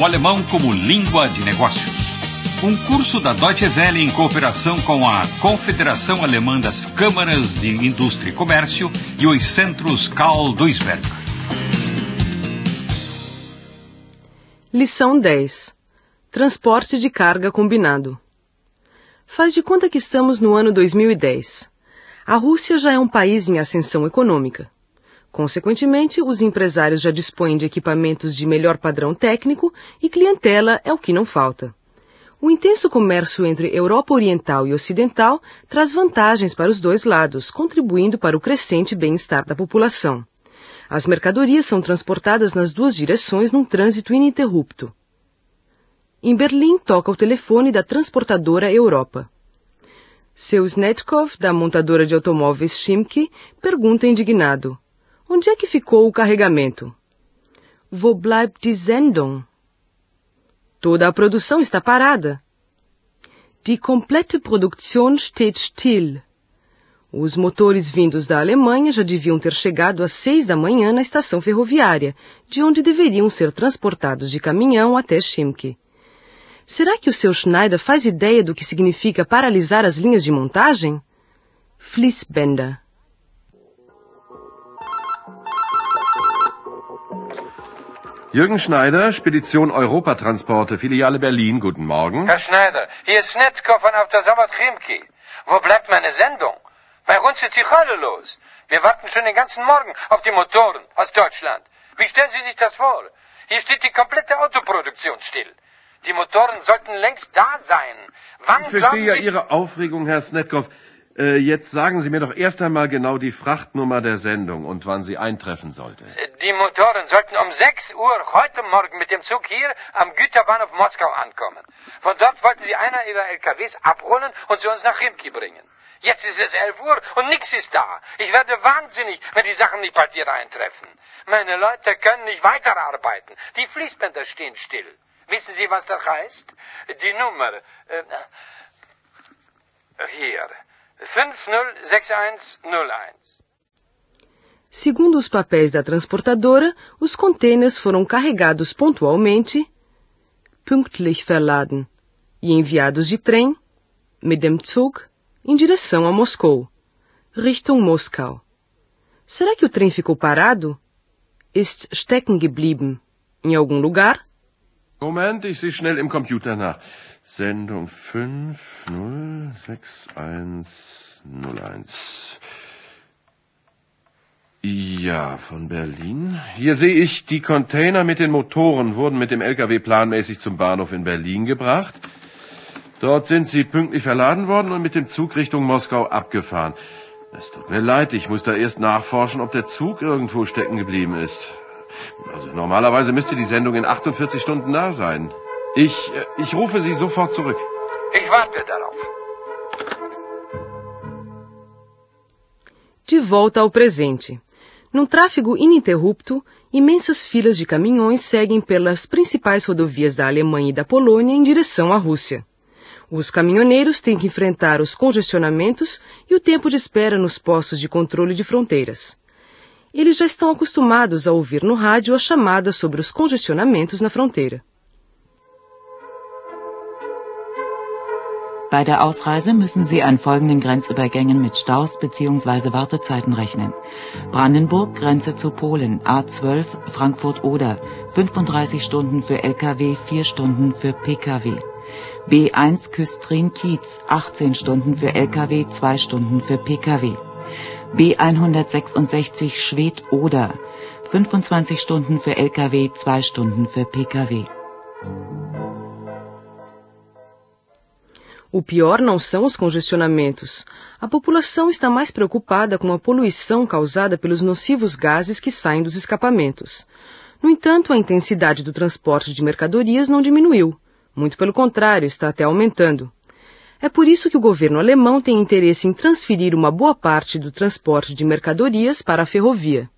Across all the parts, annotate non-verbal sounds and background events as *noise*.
o alemão como língua de negócios. Um curso da Deutsche Welle em cooperação com a Confederação Alemã das Câmaras de Indústria e Comércio e os Centros Karl Duisberg. Lição 10 Transporte de carga combinado. Faz de conta que estamos no ano 2010. A Rússia já é um país em ascensão econômica. Consequentemente, os empresários já dispõem de equipamentos de melhor padrão técnico e clientela é o que não falta. O intenso comércio entre Europa Oriental e Ocidental traz vantagens para os dois lados, contribuindo para o crescente bem-estar da população. As mercadorias são transportadas nas duas direções num trânsito ininterrupto. Em Berlim, toca o telefone da transportadora Europa. Seu Snetkov, da montadora de automóveis Schimke, pergunta indignado: Onde é que ficou o carregamento? Wo bleibt die Sendung? Toda a produção está parada. Die komplette Produktion steht still. Os motores vindos da Alemanha já deviam ter chegado às seis da manhã na estação ferroviária, de onde deveriam ser transportados de caminhão até Schimke. Será que o seu Schneider faz ideia do que significa paralisar as linhas de montagem? Fließbänder. Jürgen Schneider, Spedition Europatransporte, Filiale Berlin, guten Morgen. Herr Schneider, hier ist Nettkov von Autosawat Chimki. Wo bleibt meine Sendung? Bei uns ist die Hölle los. Wir warten schon den ganzen Morgen auf die Motoren aus Deutschland. Wie stellen Sie sich das vor? Hier steht die komplette Autoproduktion still. Die Motoren sollten längst da sein. Wann ich verstehe ja. Ihre Aufregung, Herr Snetkov. Äh, jetzt sagen Sie mir doch erst einmal genau die Frachtnummer der Sendung und wann sie eintreffen sollte. Die Motoren sollten um 6 Uhr heute Morgen mit dem Zug hier am Güterbahnhof Moskau ankommen. Von dort wollten sie einer ihrer LKWs abholen und zu uns nach Rimki bringen. Jetzt ist es 11 Uhr und nichts ist da. Ich werde wahnsinnig, wenn die Sachen nicht bald hier eintreffen. Meine Leute können nicht weiterarbeiten. Die Fließbänder stehen still. Wissen Sie, was das heißt? Die Nummer. Äh, hier. 506101. Segundo os papéis da transportadora, os contêineres foram carregados pontualmente, pünktlich verladen, e enviados de trem, mit dem Zug, em direção a Moscou, Richtung Moskau. Será que o trem ficou parado? Ist stecken geblieben, em algum lugar? Moment, ich sehe schnell im Computer nach. Sendung 506101. Ja, von Berlin. Hier sehe ich, die Container mit den Motoren wurden mit dem LKW planmäßig zum Bahnhof in Berlin gebracht. Dort sind sie pünktlich verladen worden und mit dem Zug Richtung Moskau abgefahren. Es tut mir leid, ich muss da erst nachforschen, ob der Zug irgendwo stecken geblieben ist. Also normalerweise müsste die Sendung in 48 Stunden da sein. Ich, äh, ich rufe Sie sofort zurück. Ich warte darauf. De volta ao presente. Num tráfego ininterrupto, imensas filas de caminhões seguem pelas principais rodovias da Alemanha e da Polônia em direção à Rússia. Os caminhoneiros têm que enfrentar os congestionamentos e o tempo de espera nos postos de controle de fronteiras. Eles já estão acostumados a ouvir no rádio as chamadas sobre os congestionamentos na fronteira. Bei der Ausreise müssen Sie an folgenden Grenzübergängen mit Staus bzw. Wartezeiten rechnen. Brandenburg, Grenze zu Polen, A12, Frankfurt-Oder, 35 Stunden für Lkw, 4 Stunden für Pkw. B1 Küstrin-Kiez, 18 Stunden für Lkw, 2 Stunden für Pkw. B166 Schwedt-Oder, 25 Stunden für Lkw, 2 Stunden für Pkw. O pior não são os congestionamentos. A população está mais preocupada com a poluição causada pelos nocivos gases que saem dos escapamentos. No entanto, a intensidade do transporte de mercadorias não diminuiu. Muito pelo contrário, está até aumentando. É por isso que o governo alemão tem interesse em transferir uma boa parte do transporte de mercadorias para a ferrovia.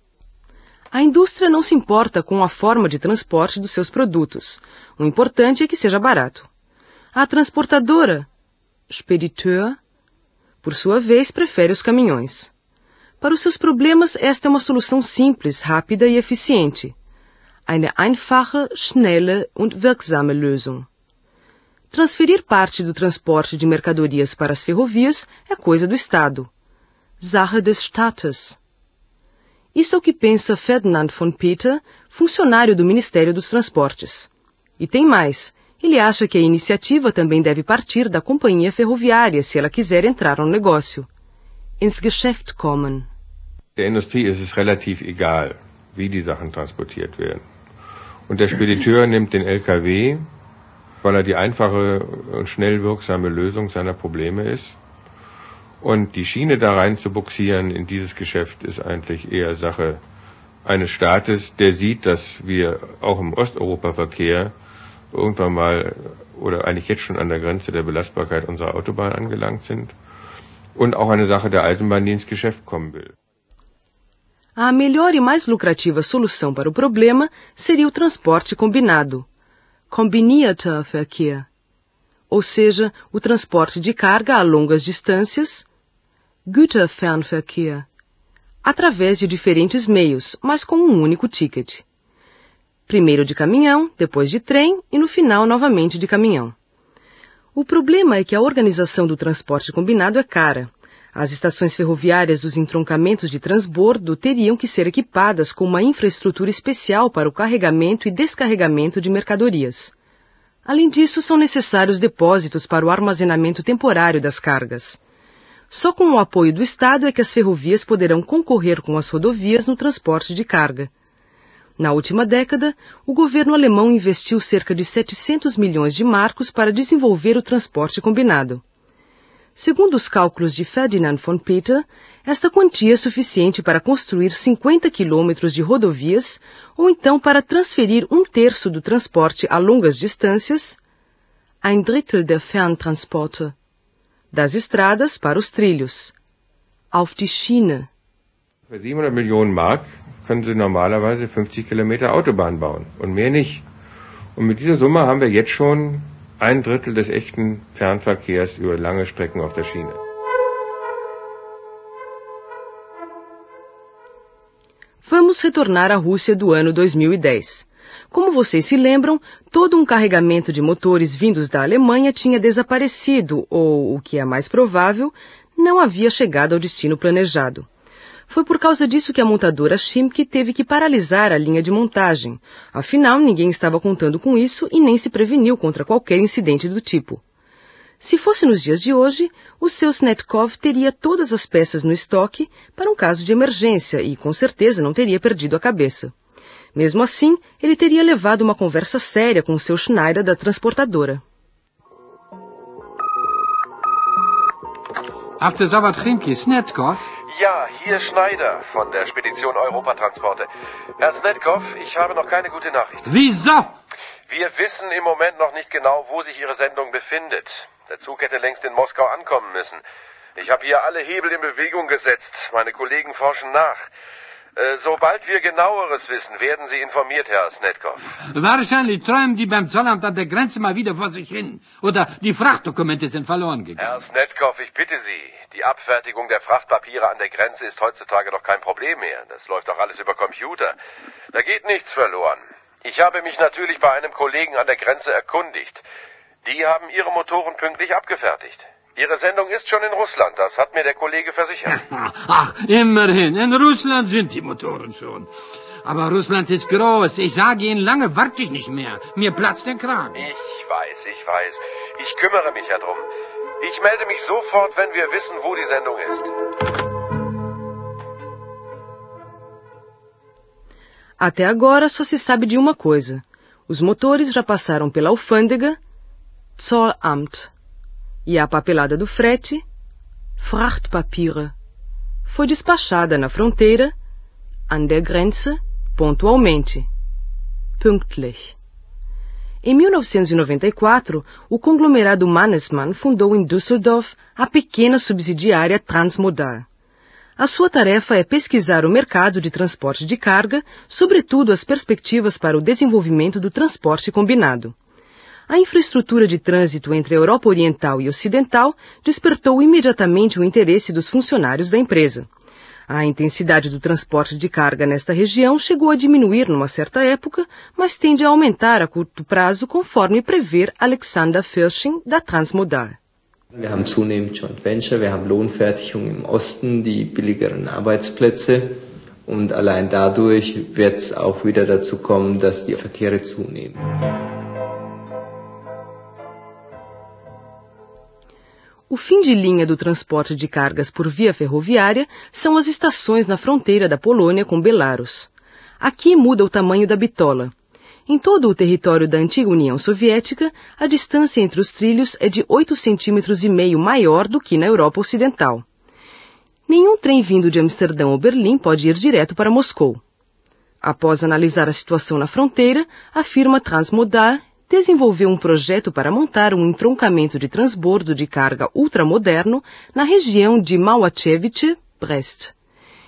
A indústria não se importa com a forma de transporte dos seus produtos. O importante é que seja barato. A transportadora, Spediteur, por sua vez, prefere os caminhões. Para os seus problemas, esta é uma solução simples, rápida e eficiente. Eine einfache, schnelle und wirksame Lösung. Transferir parte do transporte de mercadorias para as ferrovias é coisa do Estado. Sache des Staates. Isso é o que pensa Ferdinand von Peter, funcionário do Ministério dos Transportes. E tem mais. Ele acha que a iniciativa também deve partir da companhia ferroviária se ela quiser entrar no negócio. Ins Geschäft kommen. Der Industrie ist es relativ egal, wie die Sachen transportiert werden. Und der Spediteur *laughs* nimmt den LKW, weil er die einfache und schnell wirksame Lösung seiner Probleme ist. Und die Schiene da rein zu buxieren in dieses Geschäft ist eigentlich eher Sache eines Staates, der sieht, dass wir auch im Osteuropa-Verkehr irgendwann mal oder eigentlich jetzt schon an der Grenze der Belastbarkeit unserer Autobahn angelangt sind und auch eine Sache der Eisenbahn, ins Geschäft kommen will. A melhor e mais lucrativa solução para o problema seria o transporte combinado, Kombinierter Verkehr, ou seja, o transporte de carga a longas distâncias, Güterfernverkehr, através de diferentes meios, mas com um único ticket. Primeiro de caminhão, depois de trem e no final novamente de caminhão. O problema é que a organização do transporte combinado é cara. As estações ferroviárias dos entroncamentos de transbordo teriam que ser equipadas com uma infraestrutura especial para o carregamento e descarregamento de mercadorias. Além disso, são necessários depósitos para o armazenamento temporário das cargas. Só com o apoio do Estado é que as ferrovias poderão concorrer com as rodovias no transporte de carga. Na última década, o governo alemão investiu cerca de 700 milhões de marcos para desenvolver o transporte combinado. Segundo os cálculos de Ferdinand von Peter, esta quantia é suficiente para construir 50 quilômetros de rodovias ou então para transferir um terço do transporte a longas distâncias, ein Drittel der Ferntransporte, das estradas para os trilhos, auf die Schiene. Für 700 Millionen Mark können Sie normalerweise 50 Kilometer Autobahn bauen und mehr nicht. Und mit dieser Summe haben wir jetzt schon ein Drittel des echten Fernverkehrs über lange Strecken auf der Schiene. Vamos retornar à Rússia do ano 2010. Como vocês se lembram, todo um carregamento de motores vindos da Alemanha tinha desaparecido ou, o que é mais provável, não havia chegado ao destino planejado. Foi por causa disso que a montadora Schimke teve que paralisar a linha de montagem. Afinal, ninguém estava contando com isso e nem se preveniu contra qualquer incidente do tipo. Se fosse nos dias de hoje, o seu Snetkov teria todas as peças no estoque para um caso de emergência e com certeza não teria perdido a cabeça. Mesmo assim, ele teria levado uma conversa séria com o seu Schneider da transportadora. After Sabat Chimki, Snetkov? Ja, hier Schneider von der Spedition Europatransporte. Herr Snetkov, ich habe noch keine gute Nachricht. Wieso? Wir wissen im Moment noch nicht genau, wo sich Ihre Sendung befindet. Der Zug hätte längst in Moskau ankommen müssen. Ich habe hier alle Hebel in Bewegung gesetzt. Meine Kollegen forschen nach. Äh, sobald wir genaueres wissen, werden Sie informiert, Herr Snetkov. Wahrscheinlich träumen die beim Zollamt an der Grenze mal wieder vor sich hin. Oder die Frachtdokumente sind verloren gegangen. Herr Snetkov, ich bitte Sie. Die Abfertigung der Frachtpapiere an der Grenze ist heutzutage doch kein Problem mehr. Das läuft doch alles über Computer. Da geht nichts verloren. Ich habe mich natürlich bei einem Kollegen an der Grenze erkundigt. Die haben ihre Motoren pünktlich abgefertigt. Ihre Sendung ist schon in Russland, das hat mir der Kollege versichert. *laughs* Ach, immerhin. In Russland sind die Motoren schon. Aber Russland ist groß. Ich sage Ihnen, lange warte ich nicht mehr. Mir platzt der Kragen. Ich weiß, ich weiß. Ich kümmere mich ja drum. Ich melde mich sofort, wenn wir wissen, wo die Sendung ist. Até agora só se sabe de uma coisa. Os motores já passaram pela alfândega, Zollamt, e a papelada do frete, Frachtpapiere, foi despachada na fronteira, an der Grenze, pontualmente, pünktlich. Em 1994, o conglomerado Mannesmann fundou em Düsseldorf a pequena subsidiária Transmodal. A sua tarefa é pesquisar o mercado de transporte de carga, sobretudo as perspectivas para o desenvolvimento do transporte combinado. A infraestrutura de trânsito entre a Europa Oriental e Ocidental despertou imediatamente o interesse dos funcionários da empresa. A intensidade do transporte de carga nesta região chegou a diminuir numa certa época, mas tende a aumentar a curto prazo, conforme prevê Alexander Firsching, da Transmodal. Wir haben zunehmend Joint Venture, wir haben Lohnfertigung im Osten, die billigeren Arbeitsplätze und allein dadurch wird es auch wieder dazu kommen, dass die Verkehre zunehmen. O fim de linha do transporte de cargas por via ferroviária são as estações na fronteira da Polônia com Belarus. Aqui muda o tamanho da bitola. Em todo o território da antiga União Soviética, a distância entre os trilhos é de 8 centímetros e meio maior do que na Europa Ocidental. Nenhum trem vindo de Amsterdão ou Berlim pode ir direto para Moscou. Após analisar a situação na fronteira, a firma Transmodal desenvolveu um projeto para montar um entroncamento de transbordo de carga ultramoderno na região de Małachewicz, Brest.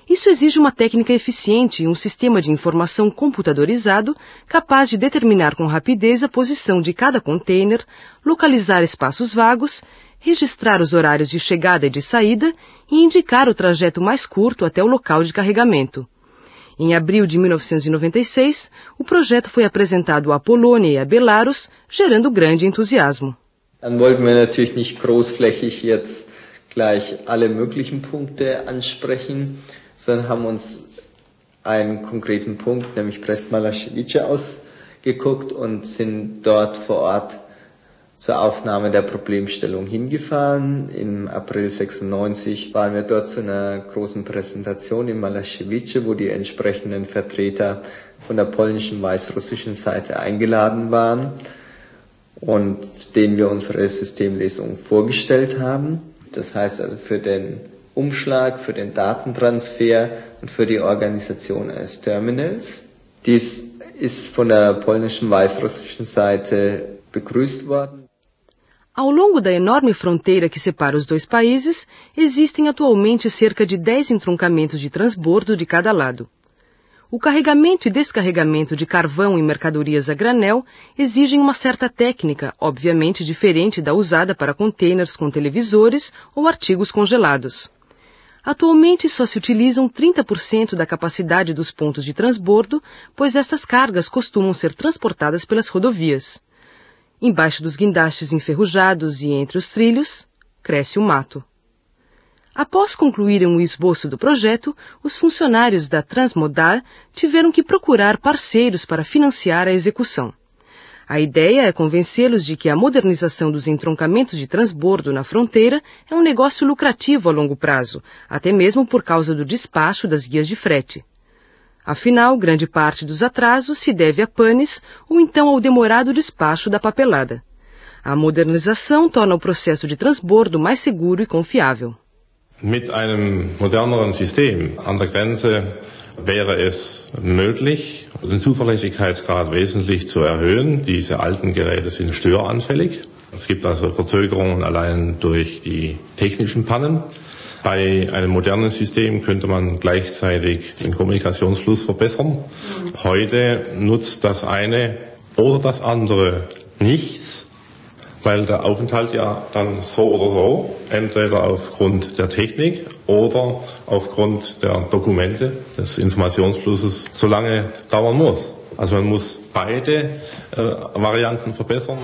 Isso exige uma técnica eficiente e um sistema de informação computadorizado capaz de determinar com rapidez a posição de cada container, localizar espaços vagos, registrar os horários de chegada e de saída e indicar o trajeto mais curto até o local de carregamento. Em abril de 1996, o projeto foi apresentado à Polônia e a Belarus, gerando grande entusiasmo. Dann wollten wir natürlich nicht großflächig jetzt gleich alle möglichen Punkte ansprechen, sondern haben uns einen konkreten Punkt, nämlich Brest-Malaschewice ausgeguckt und sind dort vor Ort zur Aufnahme der Problemstellung hingefahren. Im April 96 waren wir dort zu einer großen Präsentation in Malaschewice, wo die entsprechenden Vertreter von der polnischen weißrussischen Seite eingeladen waren und denen wir unsere Systemlesung vorgestellt haben. Das heißt also für den Umschlag, für den Datentransfer und für die Organisation eines Terminals. Dies ist von der polnischen weißrussischen Seite begrüßt worden. Ao longo da enorme fronteira que separa os dois países, existem atualmente cerca de 10 entroncamentos de transbordo de cada lado. O carregamento e descarregamento de carvão e mercadorias a granel exigem uma certa técnica, obviamente diferente da usada para containers com televisores ou artigos congelados. Atualmente só se utilizam 30% da capacidade dos pontos de transbordo, pois estas cargas costumam ser transportadas pelas rodovias. Embaixo dos guindastes enferrujados e entre os trilhos, cresce o mato. Após concluírem o esboço do projeto, os funcionários da Transmodal tiveram que procurar parceiros para financiar a execução. A ideia é convencê-los de que a modernização dos entroncamentos de transbordo na fronteira é um negócio lucrativo a longo prazo, até mesmo por causa do despacho das guias de frete. Afinal, grande parte dos atrasos se deve a panes ou então ao demorado despacho da papelada. A modernização torna o processo de transbordo mais seguro e confiável. Mit einem moderneren System an der Grenze wäre es möglich, den Zuverlässigkeitsgrad wesentlich zu erhöhen. Diese alten Geräte sind störanfällig. Es gibt also Verzögerungen allein durch die technischen Pannen. Bei einem modernen System könnte man gleichzeitig den Kommunikationsfluss verbessern. Heute nutzt das eine oder das andere nichts, weil der Aufenthalt ja dann so oder so, entweder aufgrund der Technik oder aufgrund der Dokumente des Informationsflusses, so lange dauern muss. Also man muss beide äh, Varianten verbessern.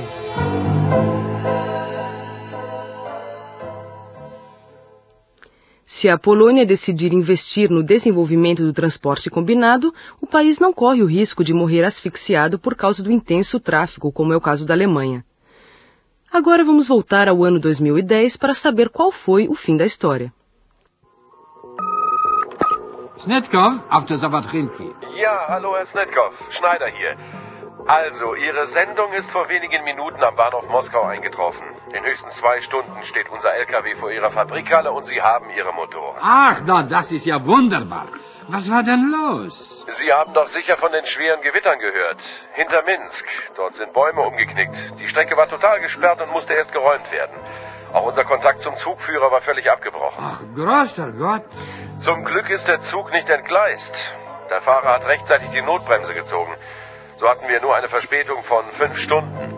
Se a Polônia decidir investir no desenvolvimento do transporte combinado, o país não corre o risco de morrer asfixiado por causa do intenso tráfego, como é o caso da Alemanha. Agora vamos voltar ao ano 2010 para saber qual foi o fim da história. Snetkov, auf der Sabatrinki. Ja, hallo Herr Snetkov, Schneider hier. Also, Ihre Sendung ist vor wenigen Minuten am Bahnhof Moskau eingetroffen. In höchstens zwei Stunden steht unser LKW vor Ihrer Fabrikhalle und Sie haben Ihre Motoren. Ach, na, das ist ja wunderbar. Was war denn los? Sie haben doch sicher von den schweren Gewittern gehört. Hinter Minsk. Dort sind Bäume umgeknickt. Die Strecke war total gesperrt und musste erst geräumt werden. Auch unser Kontakt zum Zugführer war völlig abgebrochen. Ach, großer Gott. Zum Glück ist der Zug nicht entgleist. Der Fahrer hat rechtzeitig die Notbremse gezogen. So hatten wir nur eine Verspätung von fünf Stunden.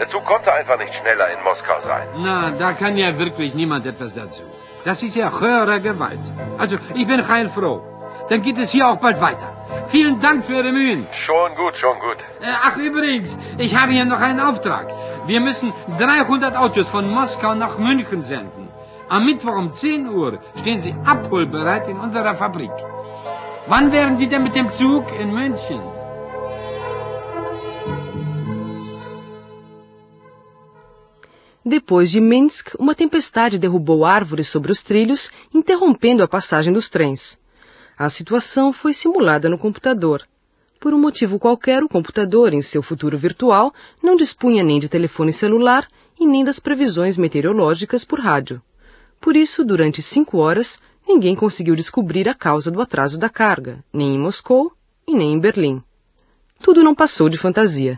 Der Zug konnte einfach nicht schneller in Moskau sein. Na, da kann ja wirklich niemand etwas dazu. Das ist ja höhere Gewalt. Also, ich bin heilfroh. Dann geht es hier auch bald weiter. Vielen Dank für Ihre Mühen. Schon gut, schon gut. Äh, ach, übrigens, ich habe hier noch einen Auftrag. Wir müssen 300 Autos von Moskau nach München senden. Am Mittwoch um 10 Uhr stehen sie abholbereit in unserer Fabrik. Wann wären Sie denn mit dem Zug in München? Depois de Minsk, uma tempestade derrubou árvores sobre os trilhos, interrompendo a passagem dos trens. A situação foi simulada no computador. Por um motivo qualquer, o computador, em seu futuro virtual, não dispunha nem de telefone celular e nem das previsões meteorológicas por rádio. Por isso, durante cinco horas, ninguém conseguiu descobrir a causa do atraso da carga, nem em Moscou e nem em Berlim. Tudo não passou de fantasia.